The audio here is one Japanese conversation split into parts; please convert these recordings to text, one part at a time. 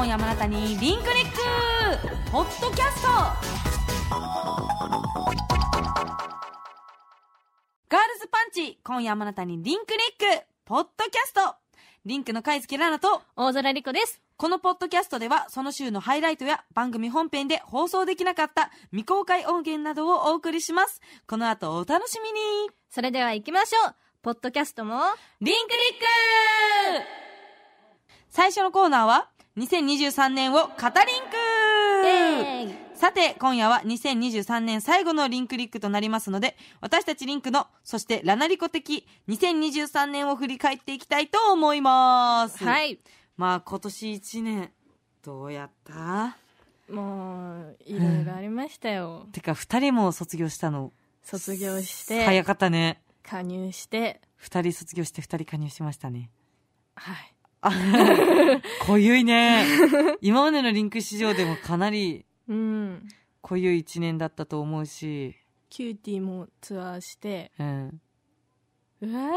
今夜もあなたにリンクリック。ポッドキャスト。ガールズパンチ今夜もあなたにリンクリック。ポッドキャスト。リンクの貝月ラナと。大空莉子です。このポッドキャストではその週のハイライトや番組本編で放送できなかった未公開音源などをお送りします。この後お楽しみに。それでは行きましょう。ポッドキャストも、リンクリック。最初のコーナーは2023年を語リンクさて、今夜は2023年最後のリンクリックとなりますので、私たちリンクの、そしてラナリコ的2023年を振り返っていきたいと思います。。はいい。まあ今年1年、どうやった？もう、いろいろありましたよ。てか2人も卒業したの。卒業して、早かったね。加入して、2人卒業して2人加入しましたね。はい。あ、濃ゆいね。今までの LinQ史上でもかなりうん。濃ゆい1年だったと思うし、キューティーもツアーして、うん。うわ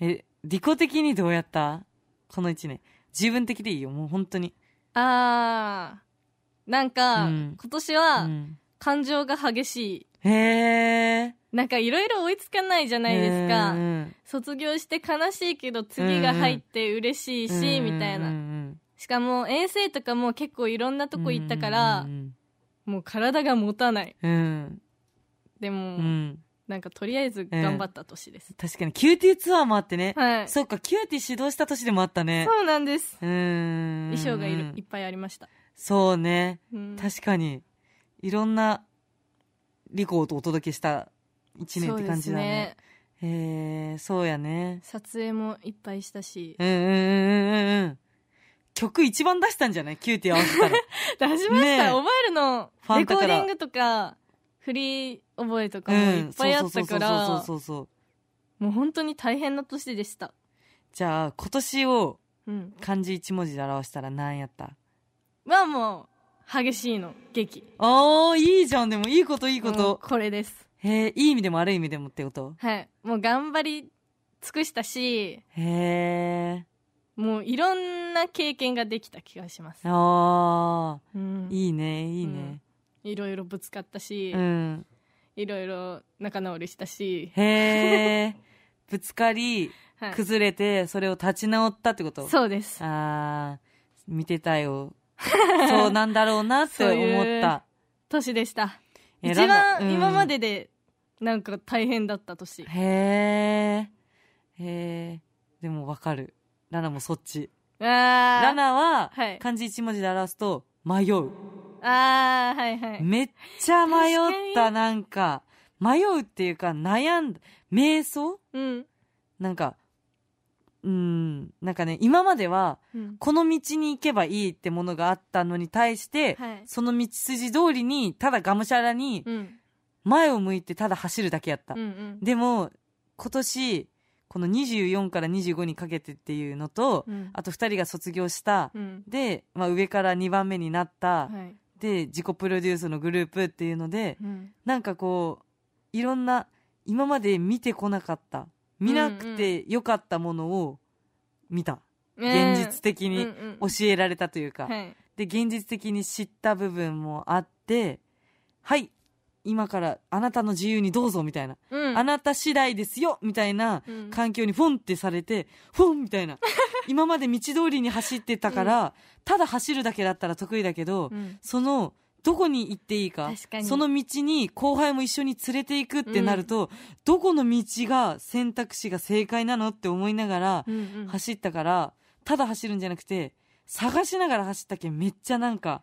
え、リコ的にどうやった？この1年。自分的でいいよ、もう本当に。ー。あー。なんか、うん今年うは、ん、感情が激しい。へえ。なんかいろいろ追いつかないじゃないですか。うん卒業して悲しいけど次が入って嬉しいし、みたいな。うんしかも遠征とかも結構いろんなとこ行ったから、うんもう体が持たない。うん。でも、うん。なんかとりあえず頑張った年です。確かに、キューティーツアーもあってね。はい。そっか、キューティー始動した年でもあったね。そうなんです。うん。衣装がいるいっぱいありました。そうね。うん確かに。いろんな、リコとお届けした一年って感じだね。へえ、そうやね。撮影もいっぱいしたし。うんうんうんうんうん。曲一番出したんじゃない？キューティー合わせたら。出しました、ねえ覚えるのレコーディングとか、振り覚えとかもうん。いっぱいあったから、そうそうそうそうそう。もう本当に大変な年でした。じゃあ、今年をうん。漢字一文字で表したら何やった？はもう、激しいの、劇。ああ、いいじゃん。でもいいこといいこと。これです。へえ、いい意味でも悪い意味でもってこと？はい。もう頑張り尽くしたし、へえ。もういろんな経験ができた気がします。ああ、うんいいね、いいね。いろいろぶつかったし、うん。いろいろ仲直りしたし、へえ。ぶつかり、はい、崩れて、それを立ち直ったってこと？そうです。ああ、見てたよ。そうなんだろうなって思った。年でした。え一番今まででなんか大変だった年。へえ。へえ。でもわかる。ラナもそっち。あラーナははい、漢字一文字で表すと、迷う。あー、はいはい。めっちゃ迷っ確た、なんか。迷うっていうか、悩んだ。瞑想？うん。なんか、うん、なんかね、今までは、うんこの道に行けばいいってものがあったのに対して、はいその道筋通りに、ただがむしゃらに、うん。前を向いてただ走るだけやった。うんうん。でも、今年、この24から25にかけてっていうのと、うんあと2人が卒業した、うん。で、まあ、上から2番目になった、はい。で、自己プロデュースのグループっていうので、うん。なんかこう、いろんな、今まで見てこなかった、見なくてよかったものを見た。現実的にうんうん教えられたというか、はい。で、現実的に知った部分もあって、はい、今からあなたの自由にどうぞみたいな、うん。あなた次第ですよみたいなうん環境にフォンってされて、フォンみたいな。今まで道通りに走ってたから、ただ走るだけだったら得意だけど、うんその、どこに行っていいか確かに。その道に後輩も一緒に連れていくってなると、どこの道が選択肢が正解なのって思いながら走ったから、ただ走るんじゃなくて、探しながら走ったけんめっちゃなんか、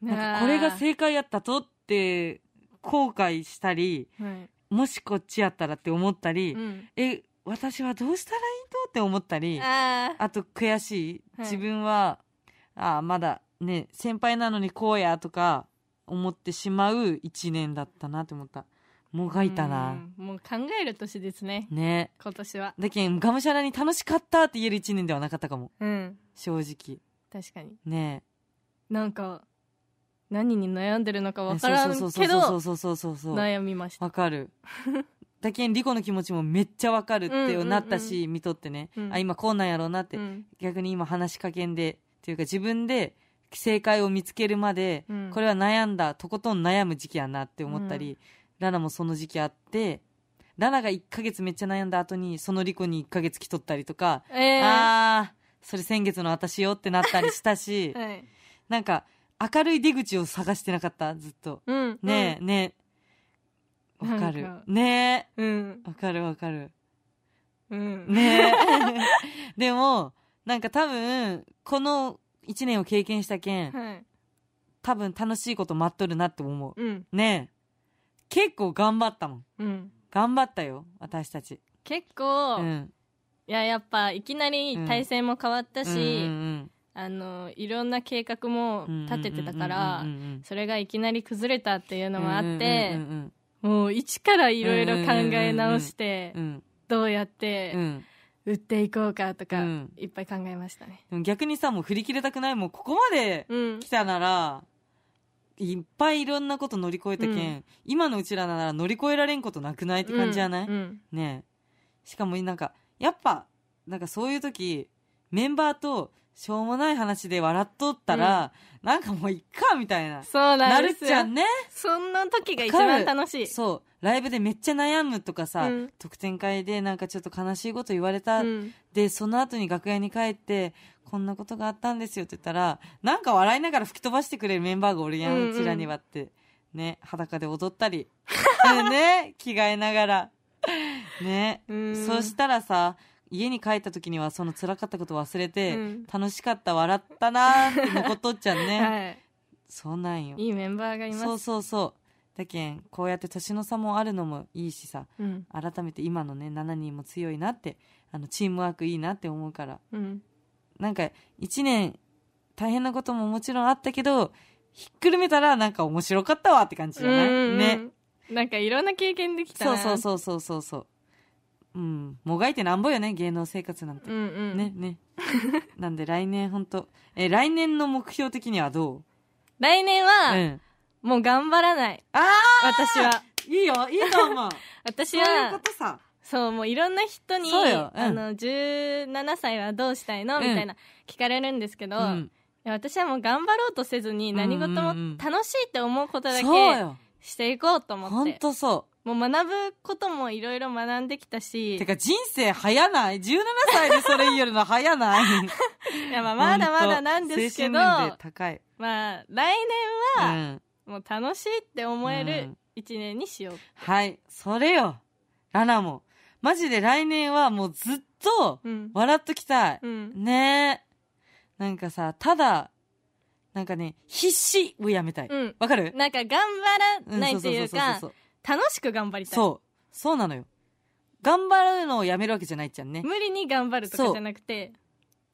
なんかこれが正解やったとって後悔したり、はい。もしこっちやったらって思ったり、うん。え、私はどうしたらいいとって思ったり、あと悔しい。はい。自分は、ああ、まだね、先輩なのにこうやとか思ってしまう一年だったなって思った。もがいたな。うんもう考える年ですねね。今年はだけん、がむしゃらに楽しかったって言える一年ではなかったかも。うん正直。確かにねなんか何に悩んでるのかえ。わからんそうけどそうそうそうそうそうそう。悩みましたわかる。だけん、リコの気持ちもめっちゃわかるってなったし、見とってね、うんあ、今こうなんやろうなって、うん逆に今話しかけんでっていうか自分で正解を見つけるまで、うん。これは悩んだとことん悩む時期やなって思ったり、ラナもその時期あってラナが1ヶ月めっちゃ悩んだ後にそのリコに1ヶ月来とったりとか、えー、あーそれ先月の私よってなったりしたし はい。なんか明るい出口を探してなかったずっと。うんねえ、ねえ。わかる。なんか。ねうん。えわかるわかる。うん。ねえ。でもなんか多分この1年を経験したけんはい。多分楽しいこと待っとるなって思う。うん。ねえ。結構頑張ったもん。うん。頑張ったよ私たち。結構、いうん。ややっぱいきなり体制も変わったし、うんうんあのいろんな計画もうん立ててたからうんうんうんそれがいきなり崩れたっていうのもあっうんてうんうんもう一からいろいろ考え直してうんうんどうやっうてん売っていこうかとかうん。いっぱい考えましたね。逆にさもう振り切れたくないもうここまでうん。来たならいっぱいいろんなこと乗り越えたけん、うん。今のうちらなら乗り越えられんことなくないって感じじゃない、うんうん。ねえ。しかもなんかやっぱなんかそういう時メンバーとしょうもない話で笑っとったら、なんかもういっかみたいな。そうななんるですよ。じゃんね。そんな時が一番楽しい。そう。ライブでめっちゃ悩むとかさ、うん。特典会でなんかちょっと悲しいこと言われた、うん。でその後に楽屋に帰ってこんなことがあったんですよって言ったらなんか笑いながら吹き飛ばしてくれるメンバーがおるやん、うんうん。うちらにはって。ね裸で踊ったり。ね着替えながら。ね、うん。そしたらさ家に帰った時にはその辛かったこと忘れて、うん。楽しかった笑ったなーって残っとっちゃうね、はい。そうなんよ。いいメンバーがいます。そうそうそう。だけんこうやって年の差もあるのもいいしさ。うん。改めて今のね7人も強いなってあのチームワークいいなって思うから。うん。なんか1年大変なことももちろんあったけどひっくるめたらなんか面白かったわって感じじゃない、ね。なんかいろんな経験できたそうなそうそうそうそうそううん。もがいてなんぼよね芸能生活なんて、うんうん。ねね。なんで来年本当え来年の目標的にはど来年う、は、うん、もう頑張らない。あ私は。いいいよいいと思う。私そういうこはとさ。そうもういろんな人に、そうん。あの17歳はどうしたいの？みうん。たいな聞かれるんですけど、私はもう頑張ろうとせずに何事もうんうんうん。楽しいって思うことだけよ。していこうと思っ本て当そもう学ぶこともいろいろ学んできたうし。てか人生早ない？17歳でそれ言えるの早ない？いやまあまだまだなんですけど。まあ来年はうん、もう楽しいって思えるうん。一年にしよう、はいそれよ。ラナも。マジで来年はもうずっとうん。笑っときたい、うん。ね。えなんかさただなんかね必死をやめたい。うん。わかる？なんか頑張らないっていうかそう楽しく頑張りたい。そう。そうなのよ。頑張るのをやめるわけじゃないっちゃんね。無理に頑張るとかじゃなくて。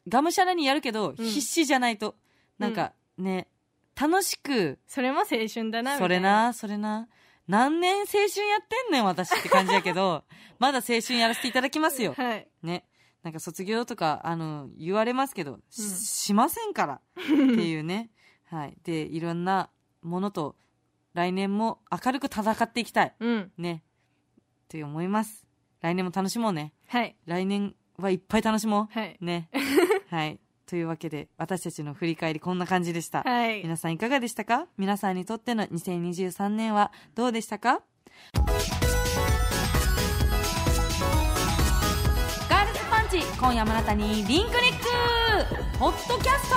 がむしゃらにやるけど、うん。必死じゃないと。なんかね楽しく。それも青春だなみたいな。それなそれな。何年青春やってんねん私って感じやけど まだ青春やらせていただきますよ。はい。ね。なんか卒業とかあの言われますけどし,、うん。しませんから。っていうね。はい。でいろんなものと来年も明るく戦っていきたい。うん。ね。って思います。来年も楽しもうね。はい。来年はいっぱい楽しもはい。うね。はい。というわけで私たちの振り返りこんな感じでした、はい。皆さんいかがでしたか？皆さんにとっての2023年はどうでしたか？ガールズパンチ今夜もあなたにリンクリック。ポッドキャスト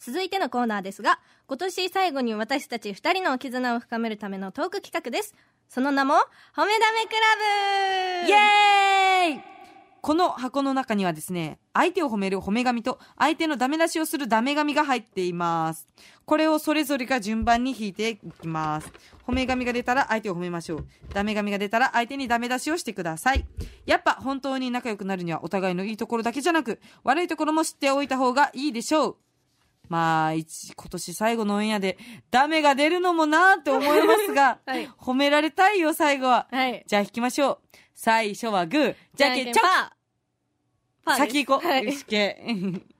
続いてのコーナーですが今年最後に私たち2人の絆を深めるためのトーク企画ですその名も「褒めダメクラブ」イエーイこの箱の中にはですね、相手を褒める褒め紙と相手のダメ出しをするダメ紙が入っています。これをそれぞれが順番に引いていきます。褒め紙が出たら相手を褒めましょう。ダメ紙が出たら相手にダメ出しをしてください。やっぱ本当に仲良くなるにはお互いのいいところだけじゃなく、悪いところも知っておいた方がいいでしょう。まあ、一今年最後のオンエアでダメが出るのもなーって思いますが、はい褒められたいよ、最後は。はいじゃあ引きましょう。最初はグー、じゃんけんチョキパー先行こう。はいよし、け。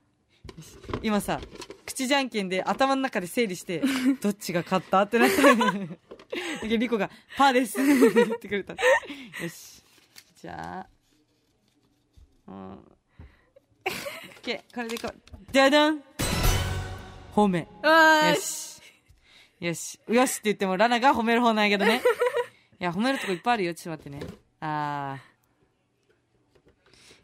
今さ、口じゃんけんで頭の中で整理して、どっちが勝ったってなった。だけどリコが、パーですって言ってくれた。よし。じゃあ、うん。OK、これでいこう。じゃだん褒め。よわーし。し。よし。よしって言っても、ラナが褒める方なんやけどね。いや、褒めるとこいっぱいあるよ。ちょっと待ってね。あー。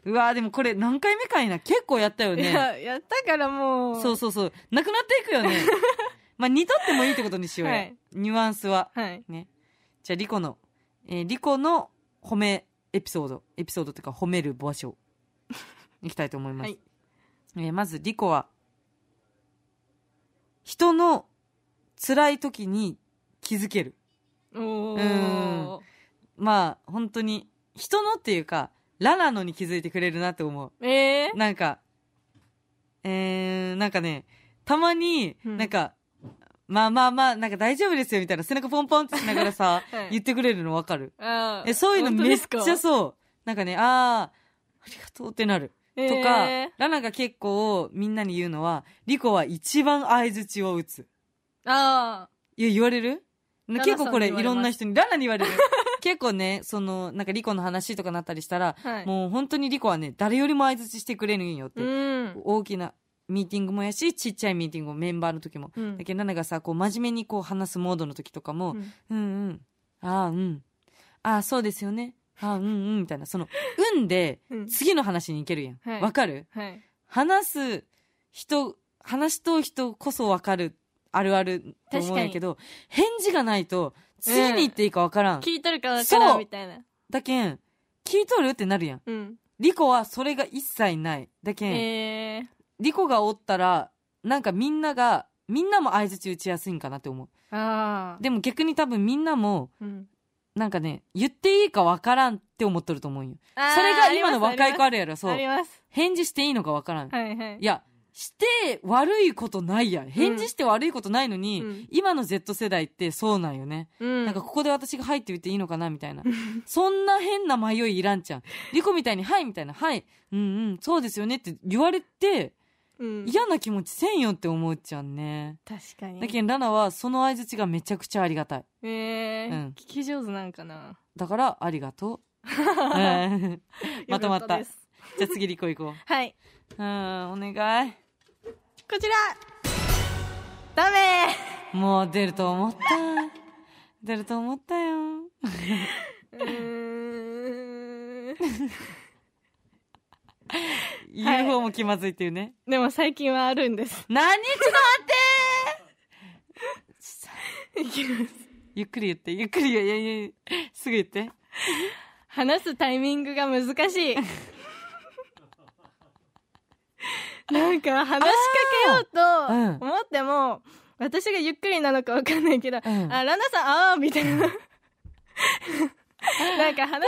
うわー、でもこれ何回目かいな。結構やったよね。いや、やったからもう。そうそうそう。なくなっていくよね。まあ、似とってもいいってことにしようや。はいニュアンスは。はい。ね。じゃあ、リコの、えーリコの褒めエピソード。エピソードっていうか、褒める場所。いきたいと思います。はいえーまず、リコは、人の辛い時に気づける。おうー。まあ、本当に、人のっていうか、ラなのに気づいてくれるなって思う。えー？なんか、えー、なんかね、たまに、うんなんか、まあまあまあ、なんか大丈夫ですよみたいな背中ポンポンってしながらさ、はい言ってくれるのわかるえ、そういうのめっちゃそう。なんかね、あー、ありがとうってなる。とか、えラナが結構みんなに言うのは、リコは一番相槌を打つ。ー、あいや、言われる？ナ結構これいろんな人に、ラナに言われる。結構ね、その、なんかリコの話とかなったりしたら、あ。はい。もう本当にリコはね、誰よりも相槌してくれるんよって。うん。大きなミーティングもやし、ちっちゃいミーティングもメンバーの時も。うんだけど、ナナがさ、こう真面目にこう話すモードの時とかも、うんうんうん。ああ、うん。ああ、そうですよね。ああ、うんうん、みたいな。その、うんでう、ん次の話に行けるやん。わ、はいかる？はい。話す人、話しとう人こそわかる、あるあると思うんやけど、返事がないと、次に行っていいかわからん。聞いとるかわからそうんみたいな。だけん、聞いとるってなるやん。うん。リコはそれが一切ない。だけん、えリコがおったら、なんかみんなが、みんなも相槌打ちやすいんかなって思う。あ。でも逆に多分みんなも、うん。なんかね、言っていいかわからんって思っとると思うんよ。それが今の若い子ああるやろ、そう。返事していいのかわからん。はいはい。いや、して悪いことないやん。返事して悪いことないのに、うん今の Z 世代ってそうなんよね。うん。なんかここで私がはいって言っていいのかなみたいな。そんな変な迷いいらんちゃん。リコみたいにはいみたいな、はい、うんうん、そうですよねって言われて、うん、嫌な気持ちせんよって思っちゃんね。確かに。だけどラナはその相槌がめちゃくちゃありがたい。えーうん聞き上手なんかな。だから、ありがとう。う んまとまった。じゃあ次リコ行こ はい。う。うん、お願い。こちらダメもう出ると思った。出ると思ったよ。うーん。言う方も気まずいっていうね。でも最近はあるんです。何ちょっと待っていきますゆっくり言って、ゆっくり。いやいやいやすぐ言って。話すタイミングが難しい。なんか話しかけようとうん思っても、私がゆっくりなのかわかんないけど、うんあ、ラナさん、あーみたいな。なんか話、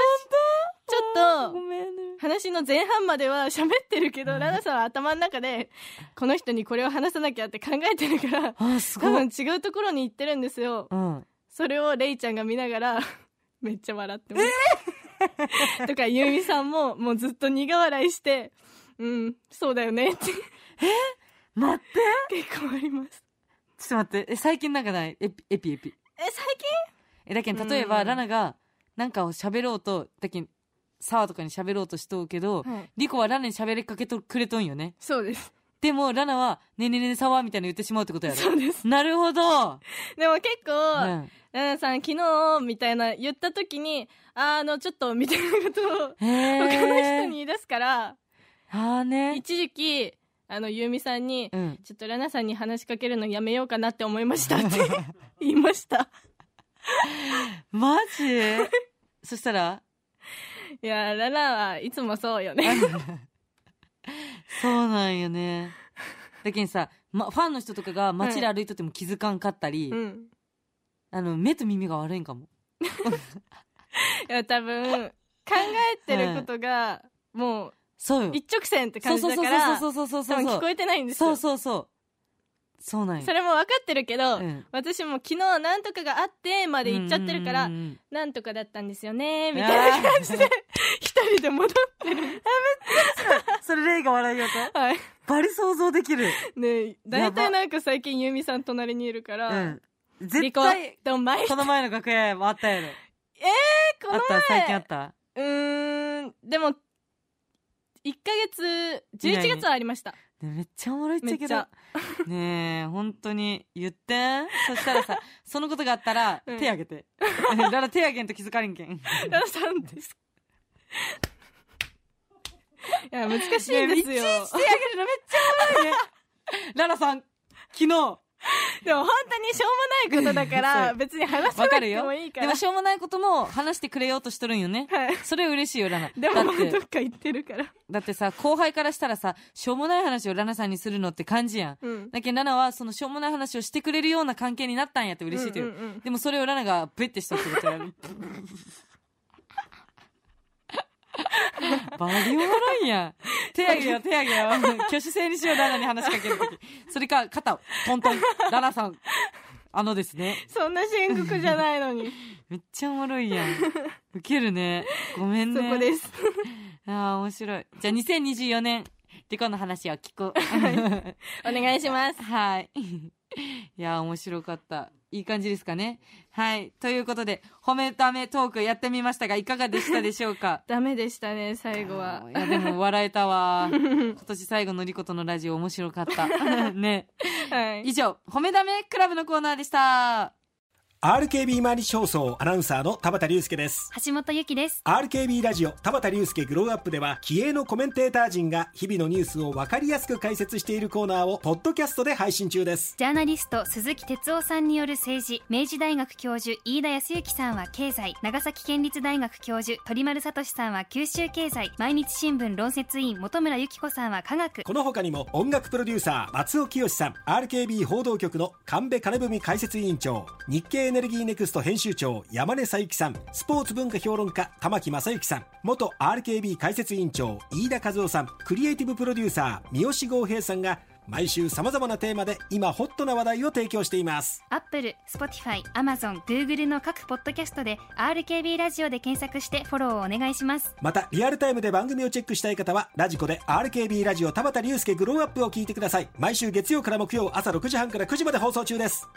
ちょっと。話の前半までは 喋ってるけど、ラナさんは頭の中で、この人にこれを話さなきゃって考えてるから、多。分違うところに行ってるんですよ。うん。それをレイちゃんが見ながら、めっちゃ笑ってます。とか、ユーミさんも、もうずっと苦笑いして、うん、そうだよねって待って結構あります。ちょっと待って。え、最近なんかない？エピ、エピエピ。え、最え、だけど、例えば、うんラナが、なんかを喋ろうと、だけど、サワとかに喋ろうとしとうけど、近はい。リコはラナに喋りかけとくれとんよね。そうです。でも、ラナは、ねえねえねえサワみたいなの言ってしまうってことやろ。そうです。なるほど。でも結構、うん。ラナさん、昨日、みたいな言った時に、あの、ちょっと、みたいなことを。他の人に言い出すから、あーね。一時期、あの、ユーミさんに、うん。ちょっとラナさんに話しかけるのやめようかなって思いましたって 言いました。マジ？そしたらいや、ラナはいつもそうよね。そうなんよね。だけどさ、ま、ファンの人とかが街で歩いとっても気づかんかったり、うん。あの、目と耳が悪いんかも。いや、多分、考えてることが、もう、そうよ。一直線ってそうそうそう感じだから、そうそうそうそうそう。多分聞こえてないんですよ。そうそうそう。そうなんよ。それも分かってるけど、うん私も昨日なんとかがあってまで言っちゃってるから、なんとかだったんですよね、みたいな感じで、一人で戻ってる。それレイが笑いよとはい。バリ想像できる。ね大体なんか最近ユーミさん隣にいるから、うん。絶対、、この前の楽屋もあったやろ。このあった最近あった？うーん、でも、1ヶ月11月はありましたねめっちゃおもろいっちゃけどめっちゃ。ねえ、本当に言って。そしたらさ、そのことがあったら、うん手あげて。だから手あげんと気づかれんけん。ララさんですいや難しいんですよ、ねいちいち手あげるのめっちゃおもろいね。ララさん、昨日、でも本当にしょうもないことだから 別に話さなくてもいい。からでもしょうもないことも話してくれようとしとるんよね。はいそれ嬉しいよ、ラナ。でもどっか行ってるからだってさ、後輩からしたらさ、しょうもない話をラナさんにするのって感じやん。うんだけどラナはそのしょうもない話をしてくれるような関係になったんやって嬉しいって言う。うんうんうんでもそれをラナがベッてしとってことやる。バリおもろいやん。手あげよ、手あげよ。挙手制にしよう、ラナに話しかけるとき。それか、肩を、トントン。ラナさん。あのですね。そんな深刻じゃないのにめっちゃおもろいやん。ウケるね。ごめんね。そこですああ、面白い。じゃあ2024年、リコの話を聞く。お願いしますはい。いやー、面白かった。いい感じですかね？はい。ということで、褒めためトークやってみましたが、いかがでしたでしょうか？ダメでしたね最後はいや、でも笑えたわ。今年最後のリコとのラジオ面白かった。ね。はい以上、褒めためクラブのコーナーでした。RKB 毎日放送アナウンサーの田畑隆介です橋本由紀です。RKB ラジオ田畑隆介グローアップでは気鋭のコメンテーター陣が日々のニュースを分かりやすく解説しているコーナーをポッドキャストで配信中ですジャーナリスト鈴木哲夫さんによる政治、明治大学教授飯田康之さんは経済、長崎県立大学教授鳥丸聡さんは九州経済、毎日新聞論説委員本村由紀子さんは科学。この他にも音楽プロデューサー松尾清さん RKB 報道局の神戸金文解説委員長日経エネルギーネクスト編集長山根小雪さん。スポーツ文化評論家玉木正之さん。元 RKB 解説委員長飯田和郎さん。クリエイティブプロデューサー三好剛平さんが毎週さまざまなテーマで今ホットな話題を提供しています。アップル、スポティファイ、アマゾン、グーグルの各ポッドキャストで RKB ラジオで検索してフォローをお願いします。またリアルタイムで番組をチェックしたい方はラジコで RKB ラジオ田畑竜介 Grow Up を聞いてください。毎週月曜から木曜朝6時半から9時まで放送中です